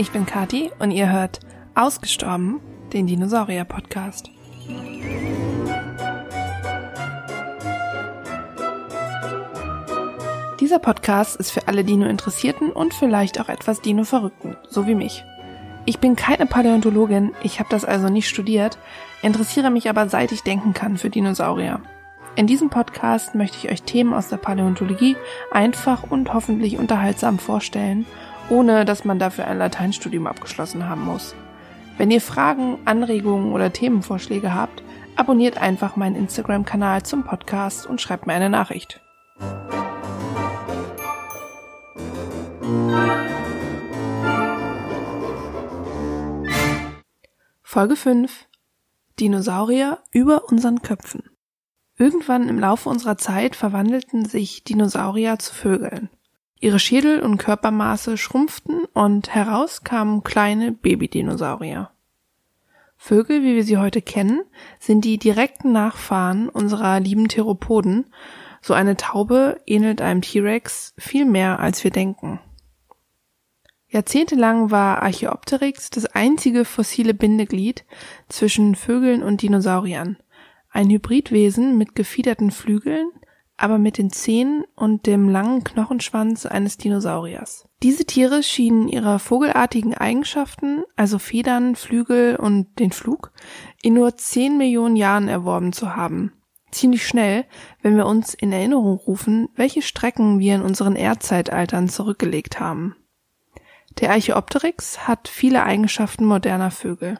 ich bin Kati und ihr hört Ausgestorben, den Dinosaurier-Podcast. Dieser Podcast ist für alle Dino-Interessierten und vielleicht auch etwas Dino-Verrückten, so wie mich. Ich bin keine Paläontologin, ich habe das also nicht studiert, interessiere mich aber seit ich denken kann für Dinosaurier. In diesem Podcast möchte ich euch Themen aus der Paläontologie einfach und hoffentlich unterhaltsam vorstellen, ohne dass man dafür ein Lateinstudium abgeschlossen haben muss. Wenn ihr Fragen, Anregungen oder Themenvorschläge habt, abonniert einfach meinen Instagram-Kanal zum Podcast und schreibt mir eine Nachricht. Folge 5 Dinosaurier über unseren Köpfen. Irgendwann im Laufe unserer Zeit verwandelten sich Dinosaurier zu Vögeln. Ihre Schädel und Körpermaße schrumpften und heraus kamen kleine Babydinosaurier. Vögel, wie wir sie heute kennen, sind die direkten Nachfahren unserer lieben Theropoden. So eine Taube ähnelt einem T-Rex viel mehr, als wir denken. Jahrzehntelang war Archaeopteryx das einzige fossile Bindeglied zwischen Vögeln und Dinosauriern – ein Hybridwesen mit gefiederten Flügeln, aber mit den Zähnen und dem langen Knochenschwanz eines Dinosauriers. Diese Tiere schienen ihre vogelartigen Eigenschaften, also Federn, Flügel und den Flug, in nur 10 Millionen Jahren erworben zu haben. Ziemlich schnell, wenn wir uns in Erinnerung rufen, welche Strecken wir in unseren Erdzeitaltern zurückgelegt haben. Der Archaeopteryx hat viele Eigenschaften moderner Vögel.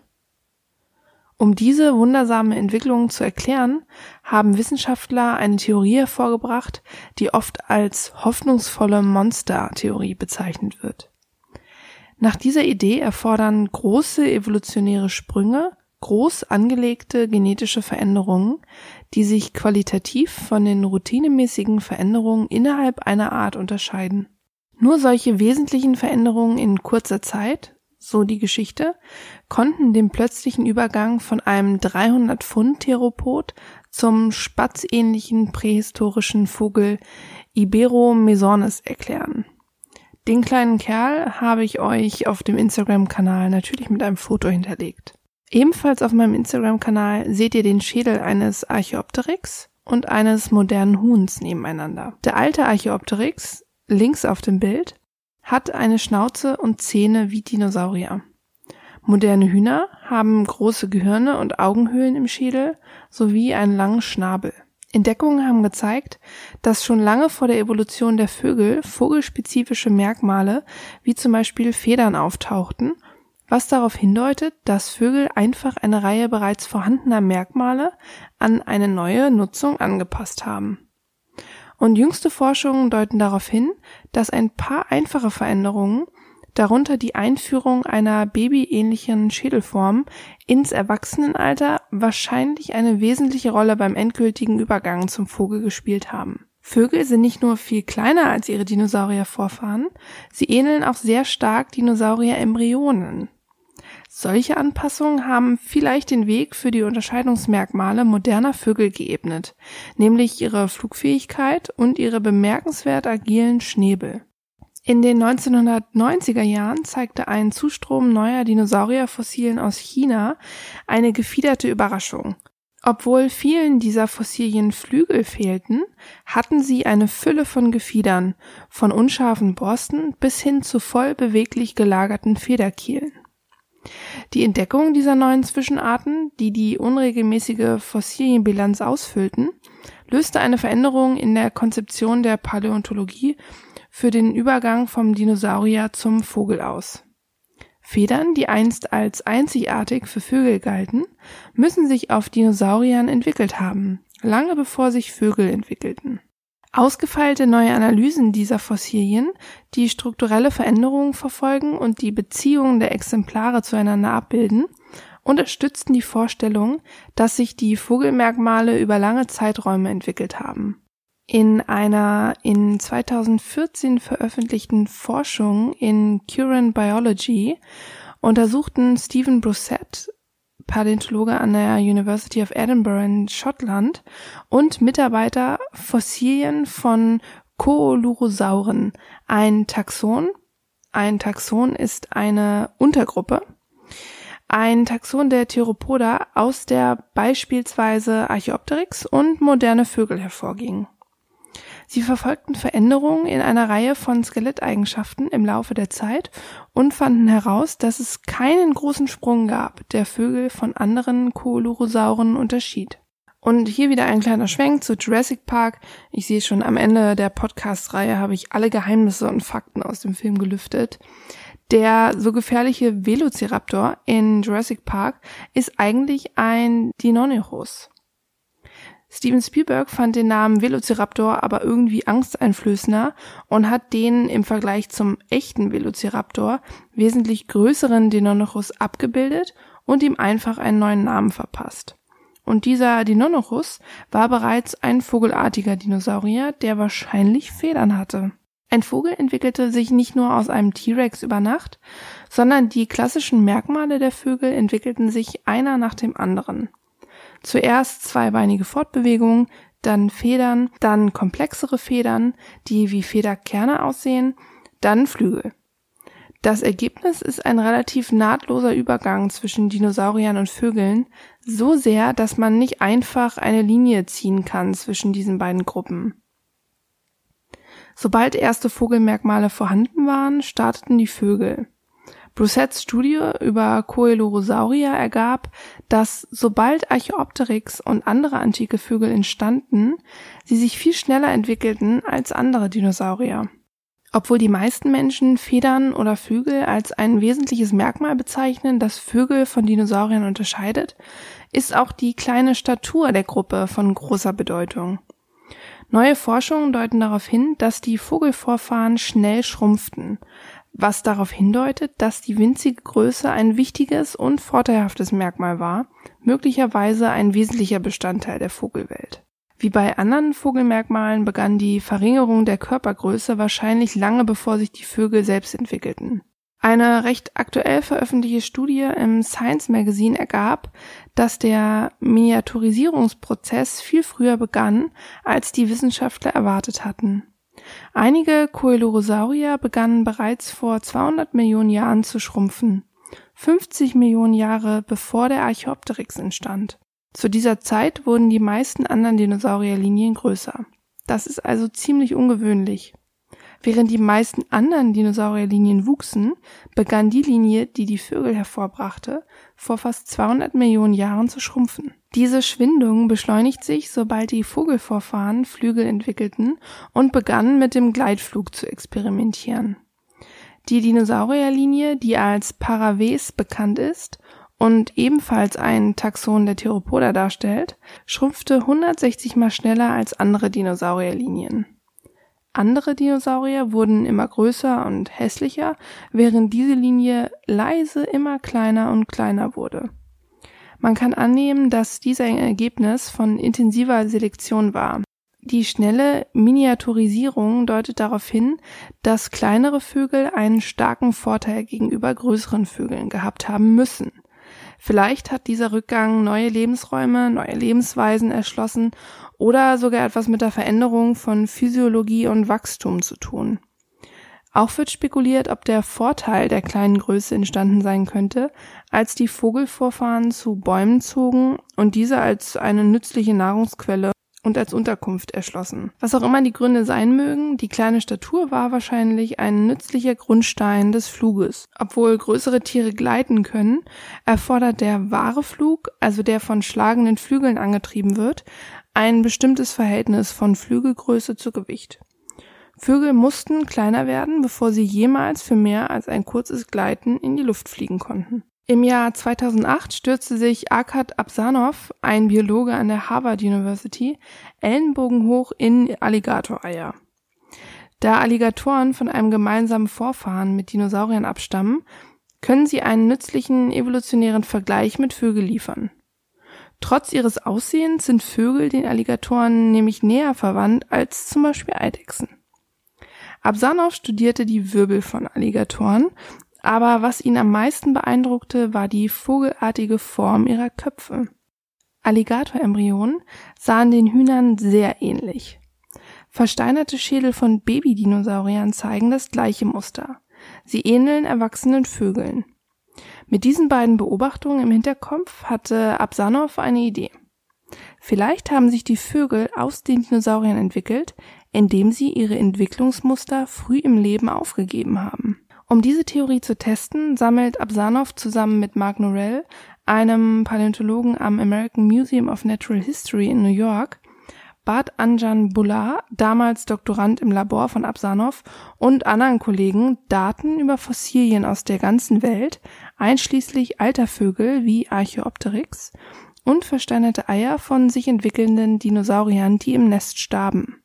Um diese wundersame Entwicklung zu erklären, haben Wissenschaftler eine Theorie hervorgebracht, die oft als hoffnungsvolle Monster-Theorie bezeichnet wird. Nach dieser Idee erfordern große evolutionäre Sprünge groß angelegte genetische Veränderungen, die sich qualitativ von den routinemäßigen Veränderungen innerhalb einer Art unterscheiden. Nur solche wesentlichen Veränderungen in kurzer Zeit, so die Geschichte, konnten den plötzlichen Übergang von einem 300 Pfund Theropod zum spatzähnlichen prähistorischen Vogel Iberomesornis erklären. Den kleinen Kerl habe ich euch auf dem Instagram-Kanal natürlich mit einem Foto hinterlegt. Ebenfalls auf meinem Instagram-Kanal seht ihr den Schädel eines Archaeopteryx und eines modernen Huhns nebeneinander. Der alte Archaeopteryx, links auf dem Bild, hat eine Schnauze und Zähne wie Dinosaurier. Moderne Hühner haben große Gehirne und Augenhöhlen im Schädel sowie einen langen Schnabel. Entdeckungen haben gezeigt, dass schon lange vor der Evolution der Vögel vogelspezifische Merkmale wie zum Beispiel Federn auftauchten, was darauf hindeutet, dass Vögel einfach eine Reihe bereits vorhandener Merkmale an eine neue Nutzung angepasst haben. Und jüngste Forschungen deuten darauf hin, dass ein paar einfache Veränderungen, darunter die Einführung einer babyähnlichen Schädelform ins Erwachsenenalter, wahrscheinlich eine wesentliche Rolle beim endgültigen Übergang zum Vogel gespielt haben. Vögel sind nicht nur viel kleiner als ihre Dinosauriervorfahren, sie ähneln auch sehr stark Dinosaurier-Embryonen. Solche Anpassungen haben vielleicht den Weg für die Unterscheidungsmerkmale moderner Vögel geebnet, nämlich ihre Flugfähigkeit und ihre bemerkenswert agilen Schnäbel. In den 1990er Jahren zeigte ein Zustrom neuer Dinosaurierfossilien aus China eine gefiederte Überraschung. Obwohl vielen dieser Fossilien Flügel fehlten, hatten sie eine Fülle von Gefiedern, von unscharfen Borsten bis hin zu voll beweglich gelagerten Federkielen. Die Entdeckung dieser neuen Zwischenarten, die die unregelmäßige Fossilienbilanz ausfüllten, löste eine Veränderung in der Konzeption der Paläontologie für den Übergang vom Dinosaurier zum Vogel aus. Federn, die einst als einzigartig für Vögel galten, müssen sich auf Dinosauriern entwickelt haben, lange bevor sich Vögel entwickelten. Ausgefeilte neue Analysen dieser Fossilien, die strukturelle Veränderungen verfolgen und die Beziehungen der Exemplare zueinander abbilden, unterstützten die Vorstellung, dass sich die Vogelmerkmale über lange Zeiträume entwickelt haben. In einer in 2014 veröffentlichten Forschung in Current Biology untersuchten Stephen Brusset Paläontologe an der University of Edinburgh in Schottland und Mitarbeiter Fossilien von Koolurosauren, ein Taxon, Ein Taxon ist eine Untergruppe. Ein Taxon der Theropoda, aus der beispielsweise Archaeopteryx und moderne Vögel hervorgingen. Sie verfolgten Veränderungen in einer Reihe von Skeletteigenschaften im Laufe der Zeit und fanden heraus, dass es keinen großen Sprung gab, der Vögel von anderen Coelurosauren unterschied. Und hier wieder ein kleiner Schwenk zu Jurassic Park. Ich sehe schon am Ende der Podcast-Reihe habe ich alle Geheimnisse und Fakten aus dem Film gelüftet. Der so gefährliche Velociraptor in Jurassic Park ist eigentlich ein Deinonychus. Steven Spielberg fand den Namen Velociraptor aber irgendwie angsteinflößender und hat den im Vergleich zum echten Velociraptor wesentlich größeren Deinonychus abgebildet und ihm einfach einen neuen Namen verpasst. Und dieser Deinonychus war bereits ein vogelartiger Dinosaurier, der wahrscheinlich Federn hatte. Ein Vogel entwickelte sich nicht nur aus einem T-Rex über Nacht, sondern die klassischen Merkmale der Vögel entwickelten sich einer nach dem anderen. Zuerst zweibeinige Fortbewegungen, dann Federn, dann komplexere Federn, die wie Federkerne aussehen, dann Flügel. Das Ergebnis ist ein relativ nahtloser Übergang zwischen Dinosauriern und Vögeln, so sehr, dass man nicht einfach eine Linie ziehen kann zwischen diesen beiden Gruppen. Sobald erste Vogelmerkmale vorhanden waren, starteten die Vögel. Broussets Studie über Coelurosauria ergab, dass sobald Archaeopteryx und andere antike Vögel entstanden, sie sich viel schneller entwickelten als andere Dinosaurier. Obwohl die meisten Menschen Federn oder Flügel als ein wesentliches Merkmal bezeichnen, das Vögel von Dinosauriern unterscheidet, ist auch die kleine Statur der Gruppe von großer Bedeutung. Neue Forschungen deuten darauf hin, dass die Vogelvorfahren schnell schrumpften, was darauf hindeutet, dass die winzige Größe ein wichtiges und vorteilhaftes Merkmal war, möglicherweise ein wesentlicher Bestandteil der Vogelwelt. Wie bei anderen Vogelmerkmalen begann die Verringerung der Körpergröße wahrscheinlich lange bevor sich die Vögel selbst entwickelten. Eine recht aktuell veröffentlichte Studie im Science Magazine ergab, dass der Miniaturisierungsprozess viel früher begann, als die Wissenschaftler erwartet hatten. Einige Coelurosaurier begannen bereits vor 200 Millionen Jahren zu schrumpfen, 50 Millionen Jahre bevor der Archaeopteryx entstand. Zu dieser Zeit wurden die meisten anderen Dinosaurierlinien größer. Das ist also ziemlich ungewöhnlich. Während die meisten anderen Dinosaurierlinien wuchsen, begann die Linie, die die Vögel hervorbrachte, vor fast 200 Millionen Jahren zu schrumpfen. Diese Schwindung beschleunigt sich, sobald die Vogelvorfahren Flügel entwickelten und begannen mit dem Gleitflug zu experimentieren. Die Dinosaurierlinie, die als Paraves bekannt ist und ebenfalls ein Taxon der Theropoda darstellt, schrumpfte 160 mal schneller als andere Dinosaurierlinien. Andere Dinosaurier wurden immer größer und hässlicher, während diese Linie leise immer kleiner und kleiner wurde. Man kann annehmen, dass dies ein Ergebnis von intensiver Selektion war. Die schnelle Miniaturisierung deutet darauf hin, dass kleinere Vögel einen starken Vorteil gegenüber größeren Vögeln gehabt haben müssen. Vielleicht hat dieser Rückgang neue Lebensräume, neue Lebensweisen erschlossen oder sogar etwas mit der Veränderung von Physiologie und Wachstum zu tun. Auch wird spekuliert, ob der Vorteil der kleinen Größe entstanden sein könnte, als die Vogelvorfahren zu Bäumen zogen und diese als eine nützliche Nahrungsquelle und als Unterkunft erschlossen. Was auch immer die Gründe sein mögen, die kleine Statur war wahrscheinlich ein nützlicher Grundstein des Fluges. Obwohl größere Tiere gleiten können, erfordert der wahre Flug, also der von schlagenden Flügeln angetrieben wird, ein bestimmtes Verhältnis von Flügelgröße zu Gewicht. Vögel mussten kleiner werden, bevor sie jemals für mehr als ein kurzes Gleiten in die Luft fliegen konnten. Im Jahr 2008 stürzte sich Arkad Absanov, ein Biologe an der Harvard University, ellenbogenhoch in Alligatoreier. Da Alligatoren von einem gemeinsamen Vorfahren mit Dinosauriern abstammen, können sie einen nützlichen evolutionären Vergleich mit Vögeln liefern. Trotz ihres Aussehens sind Vögel den Alligatoren nämlich näher verwandt als zum Beispiel Eidechsen. Absanov studierte die Wirbel von Alligatoren, aber was ihn am meisten beeindruckte, war die vogelartige Form ihrer Köpfe. Alligatorembryonen sahen den Hühnern sehr ähnlich. Versteinerte Schädel von Babydinosauriern zeigen das gleiche Muster. Sie ähneln erwachsenen Vögeln. Mit diesen beiden Beobachtungen im Hinterkopf hatte Absanow eine Idee. Vielleicht haben sich die Vögel aus den Dinosauriern entwickelt, indem sie ihre Entwicklungsmuster früh im Leben aufgegeben haben. Um diese Theorie zu testen, sammelt Absanow zusammen mit Mark Norell, einem Paläontologen am American Museum of Natural History in New York, Bad Anjan Bullah, damals Doktorand im Labor von Absanow, und anderen Kollegen Daten über Fossilien aus der ganzen Welt, einschließlich alter Vögel wie Archaeopteryx und versteinerte Eier von sich entwickelnden Dinosauriern, die im Nest starben.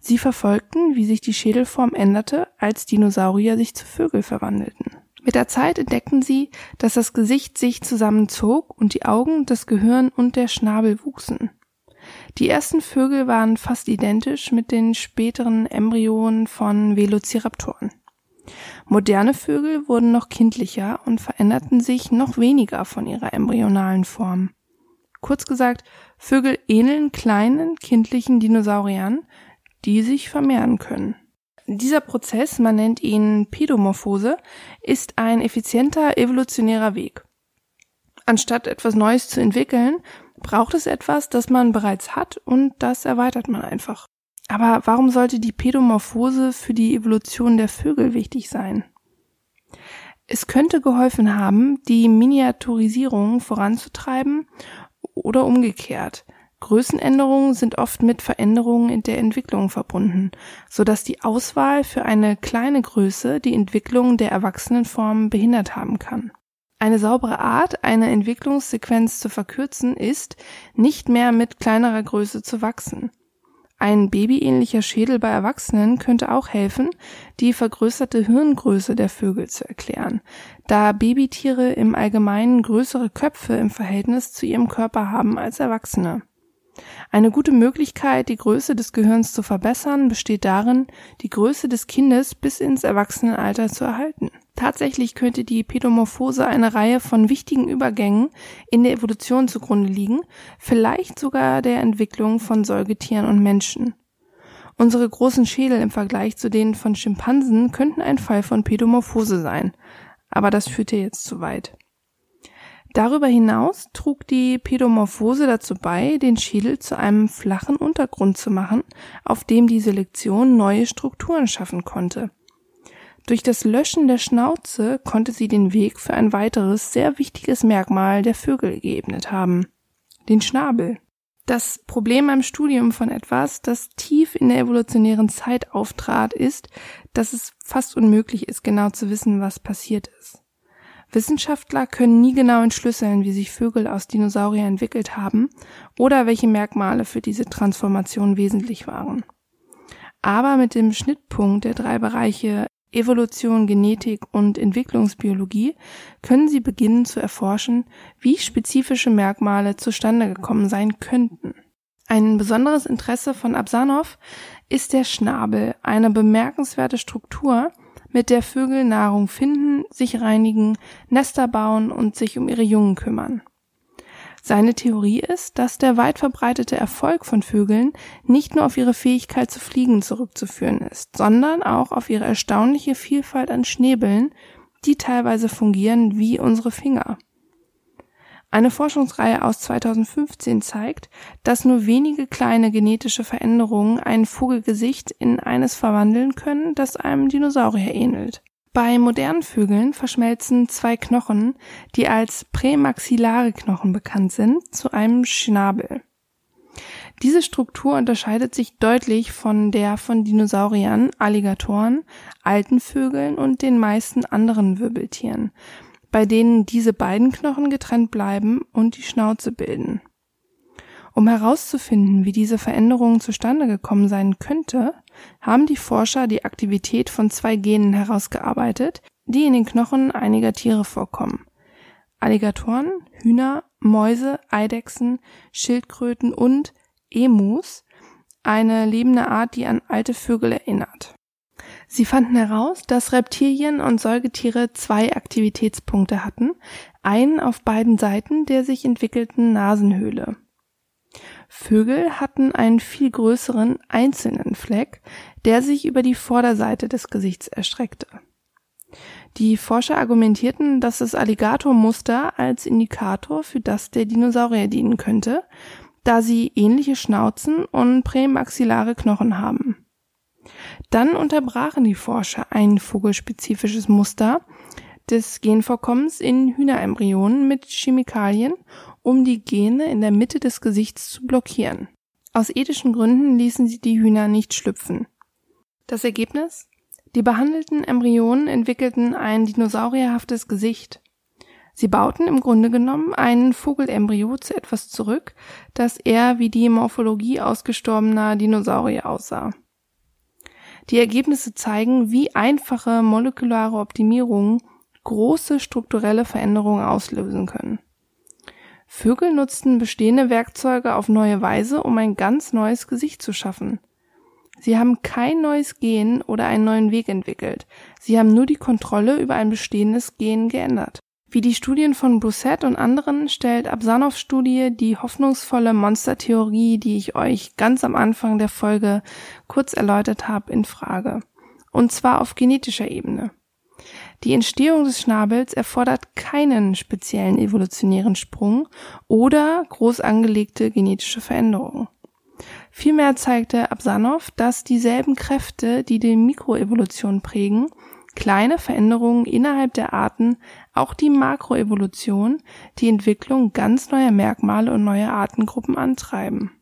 Sie verfolgten, wie sich die Schädelform änderte, als Dinosaurier sich zu Vögel verwandelten. Mit der Zeit entdeckten sie, dass das Gesicht sich zusammenzog und die Augen, das Gehirn und der Schnabel wuchsen. Die ersten Vögel waren fast identisch mit den späteren Embryonen von Velociraptoren. Moderne Vögel wurden noch kindlicher und veränderten sich noch weniger von ihrer embryonalen Form. Kurz gesagt, Vögel ähneln kleinen, kindlichen Dinosauriern, die sich vermehren können. Dieser Prozess, man nennt ihn Pädomorphose, ist ein effizienter evolutionärer Weg. Anstatt etwas Neues zu entwickeln, braucht es etwas, das man bereits hat und das erweitert man einfach. Aber warum sollte die Pädomorphose für die Evolution der Vögel wichtig sein? Es könnte geholfen haben, die Miniaturisierung voranzutreiben oder umgekehrt. Größenänderungen sind oft mit Veränderungen in der Entwicklung verbunden, so dass die Auswahl für eine kleine Größe die Entwicklung der Erwachsenenform behindert haben kann. Eine saubere Art, eine Entwicklungssequenz zu verkürzen, ist, nicht mehr mit kleinerer Größe zu wachsen. Ein babyähnlicher Schädel bei Erwachsenen könnte auch helfen, die vergrößerte Hirngröße der Vögel zu erklären, da Babytiere im Allgemeinen größere Köpfe im Verhältnis zu ihrem Körper haben als Erwachsene. Eine gute Möglichkeit, die Größe des Gehirns zu verbessern, besteht darin, die Größe des Kindes bis ins Erwachsenenalter zu erhalten. Tatsächlich könnte die Pädomorphose eine Reihe von wichtigen Übergängen in der Evolution zugrunde liegen, vielleicht sogar der Entwicklung von Säugetieren und Menschen. Unsere großen Schädel im Vergleich zu denen von Schimpansen könnten ein Fall von Pädomorphose sein, aber das führte jetzt zu weit. Darüber hinaus trug die Pädomorphose dazu bei, den Schädel zu einem flachen Untergrund zu machen, auf dem die Selektion neue Strukturen schaffen konnte. Durch das Löschen der Schnauze konnte sie den Weg für ein weiteres sehr wichtiges Merkmal der Vögel geebnet haben. Den Schnabel. Das Problem beim Studium von etwas, das tief in der evolutionären Zeit auftrat, ist, dass es fast unmöglich ist, genau zu wissen, was passiert ist. Wissenschaftler können nie genau entschlüsseln, wie sich Vögel aus Dinosaurier entwickelt haben oder welche Merkmale für diese Transformation wesentlich waren. Aber mit dem Schnittpunkt der drei Bereiche Evolution, Genetik und Entwicklungsbiologie können sie beginnen zu erforschen, wie spezifische Merkmale zustande gekommen sein könnten. Ein besonderes Interesse von Absanow ist der Schnabel, eine bemerkenswerte Struktur, mit der Vögel Nahrung finden, sich reinigen, Nester bauen und sich um ihre Jungen kümmern. Seine Theorie ist, dass der weit verbreitete Erfolg von Vögeln nicht nur auf ihre Fähigkeit zu fliegen zurückzuführen ist, sondern auch auf ihre erstaunliche Vielfalt an Schnäbeln, die teilweise fungieren wie unsere Finger. Eine Forschungsreihe aus 2015 zeigt, dass nur wenige kleine genetische Veränderungen ein Vogelgesicht in eines verwandeln können, das einem Dinosaurier ähnelt. Bei modernen Vögeln verschmelzen zwei Knochen, die als prämaxillare Knochen bekannt sind, zu einem Schnabel. Diese Struktur unterscheidet sich deutlich von der von Dinosauriern, Alligatoren, alten Vögeln und den meisten anderen Wirbeltieren, bei denen diese beiden Knochen getrennt bleiben und die Schnauze bilden. Um herauszufinden, wie diese Veränderung zustande gekommen sein könnte, haben die Forscher die Aktivität von zwei Genen herausgearbeitet, die in den Knochen einiger Tiere vorkommen. Alligatoren, Hühner, Mäuse, Eidechsen, Schildkröten und Emus, eine lebende Art, die an alte Vögel erinnert. Sie fanden heraus, dass Reptilien und Säugetiere zwei Aktivitätspunkte hatten, einen auf beiden Seiten der sich entwickelten Nasenhöhle. Vögel hatten einen viel größeren einzelnen Fleck, der sich über die Vorderseite des Gesichts erstreckte. Die Forscher argumentierten, dass das Alligatormuster als Indikator für das der Dinosaurier dienen könnte, da sie ähnliche Schnauzen und prämaxillare Knochen haben. Dann unterbrachen die Forscher ein vogelspezifisches Muster des Genvorkommens in Hühnerembryonen mit Chemikalien, um die Gene in der Mitte des Gesichts zu blockieren. Aus ethischen Gründen ließen sie die Hühner nicht schlüpfen. Das Ergebnis? Die behandelten Embryonen entwickelten ein dinosaurierhaftes Gesicht. Sie bauten im Grunde genommen ein Vogelembryo zu etwas zurück, das eher wie die Morphologie ausgestorbener Dinosaurier aussah. Die Ergebnisse zeigen, wie einfache molekulare Optimierungen große strukturelle Veränderungen auslösen können. Vögel nutzten bestehende Werkzeuge auf neue Weise, um ein ganz neues Gesicht zu schaffen. Sie haben kein neues Gen oder einen neuen Weg entwickelt. Sie haben nur die Kontrolle über ein bestehendes Gen geändert. Wie die Studien von Brusset und anderen stellt Absanows Studie die hoffnungsvolle Monstertheorie, die ich euch ganz am Anfang der Folge kurz erläutert habe, in Frage. Und zwar auf genetischer Ebene. Die Entstehung des Schnabels erfordert keinen speziellen evolutionären Sprung oder groß angelegte genetische Veränderungen. Vielmehr zeigte Absanow, dass dieselben Kräfte, die die Mikroevolution prägen, kleine Veränderungen innerhalb der Arten, auch die Makroevolution, die Entwicklung ganz neuer Merkmale und neuer Artengruppen antreiben.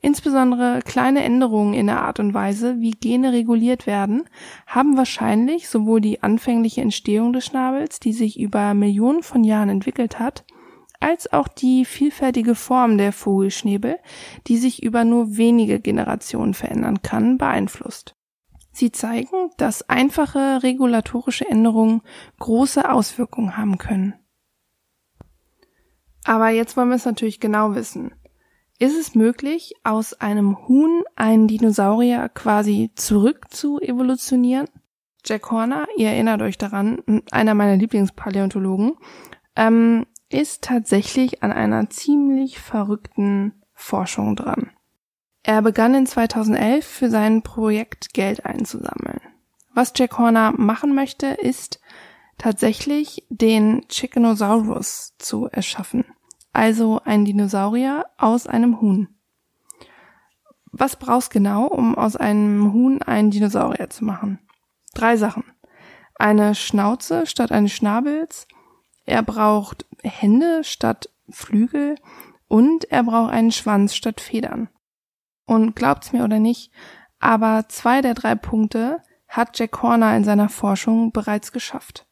Insbesondere kleine Änderungen in der Art und Weise, wie Gene reguliert werden, haben wahrscheinlich sowohl die anfängliche Entstehung des Schnabels, die sich über Millionen von Jahren entwickelt hat, als auch die vielfältige Form der Vogelschnäbel, die sich über nur wenige Generationen verändern kann, beeinflusst. Sie zeigen, dass einfache regulatorische Änderungen große Auswirkungen haben können. Aber jetzt wollen wir es natürlich genau wissen. Ist es möglich, aus einem Huhn einen Dinosaurier quasi zurück zu evolutionieren? Jack Horner, ihr erinnert euch daran, einer meiner Lieblingspaläontologen, ähm, ist tatsächlich an einer ziemlich verrückten Forschung dran. Er begann in 2011 für sein Projekt Geld einzusammeln. Was Jack Horner machen möchte, ist tatsächlich den Chickenosaurus zu erschaffen, also ein Dinosaurier aus einem Huhn. Was brauchst genau, um aus einem Huhn einen Dinosaurier zu machen? Drei Sachen. Eine Schnauze statt eines Schnabels, er braucht Hände statt Flügel und er braucht einen Schwanz statt Federn. Und glaubt's mir oder nicht, aber zwei der drei Punkte hat Jack Horner in seiner Forschung bereits geschafft.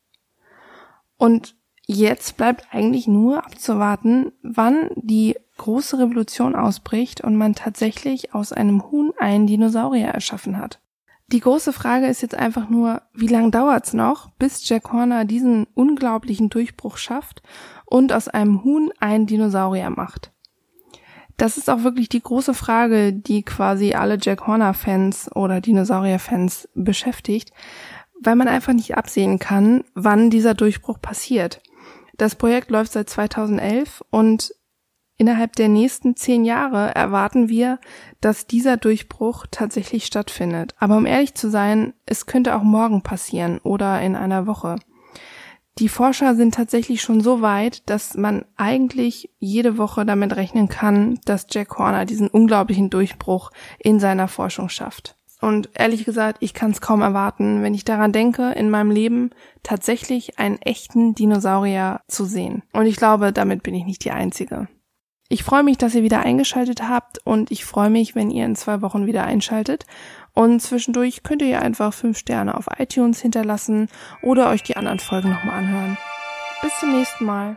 Und jetzt bleibt eigentlich nur abzuwarten, wann die große Revolution ausbricht und man tatsächlich aus einem Huhn einen Dinosaurier erschaffen hat. Die große Frage ist jetzt einfach nur, wie lange dauert's noch, bis Jack Horner diesen unglaublichen Durchbruch schafft und aus einem Huhn einen Dinosaurier macht? Das ist auch wirklich die große Frage, die quasi alle Jack Horner-Fans oder Dinosaurier-Fans beschäftigt, weil man einfach nicht absehen kann, wann dieser Durchbruch passiert. Das Projekt läuft seit 2011 und Innerhalb der nächsten zehn Jahre erwarten wir, dass dieser Durchbruch tatsächlich stattfindet. Aber um ehrlich zu sein, es könnte auch morgen passieren oder in einer Woche. Die Forscher sind tatsächlich schon so weit, dass man eigentlich jede Woche damit rechnen kann, dass Jack Horner diesen unglaublichen Durchbruch in seiner Forschung schafft. Und ehrlich gesagt, ich kann es kaum erwarten, wenn ich daran denke, in meinem Leben tatsächlich einen echten Dinosaurier zu sehen. Und ich glaube, damit bin ich nicht die Einzige. Ich freue mich, dass ihr wieder eingeschaltet habt und ich freue mich, wenn ihr in zwei Wochen wieder einschaltet. Und zwischendurch könnt ihr einfach fünf Sterne auf iTunes hinterlassen oder euch die anderen Folgen nochmal anhören. Bis zum nächsten Mal.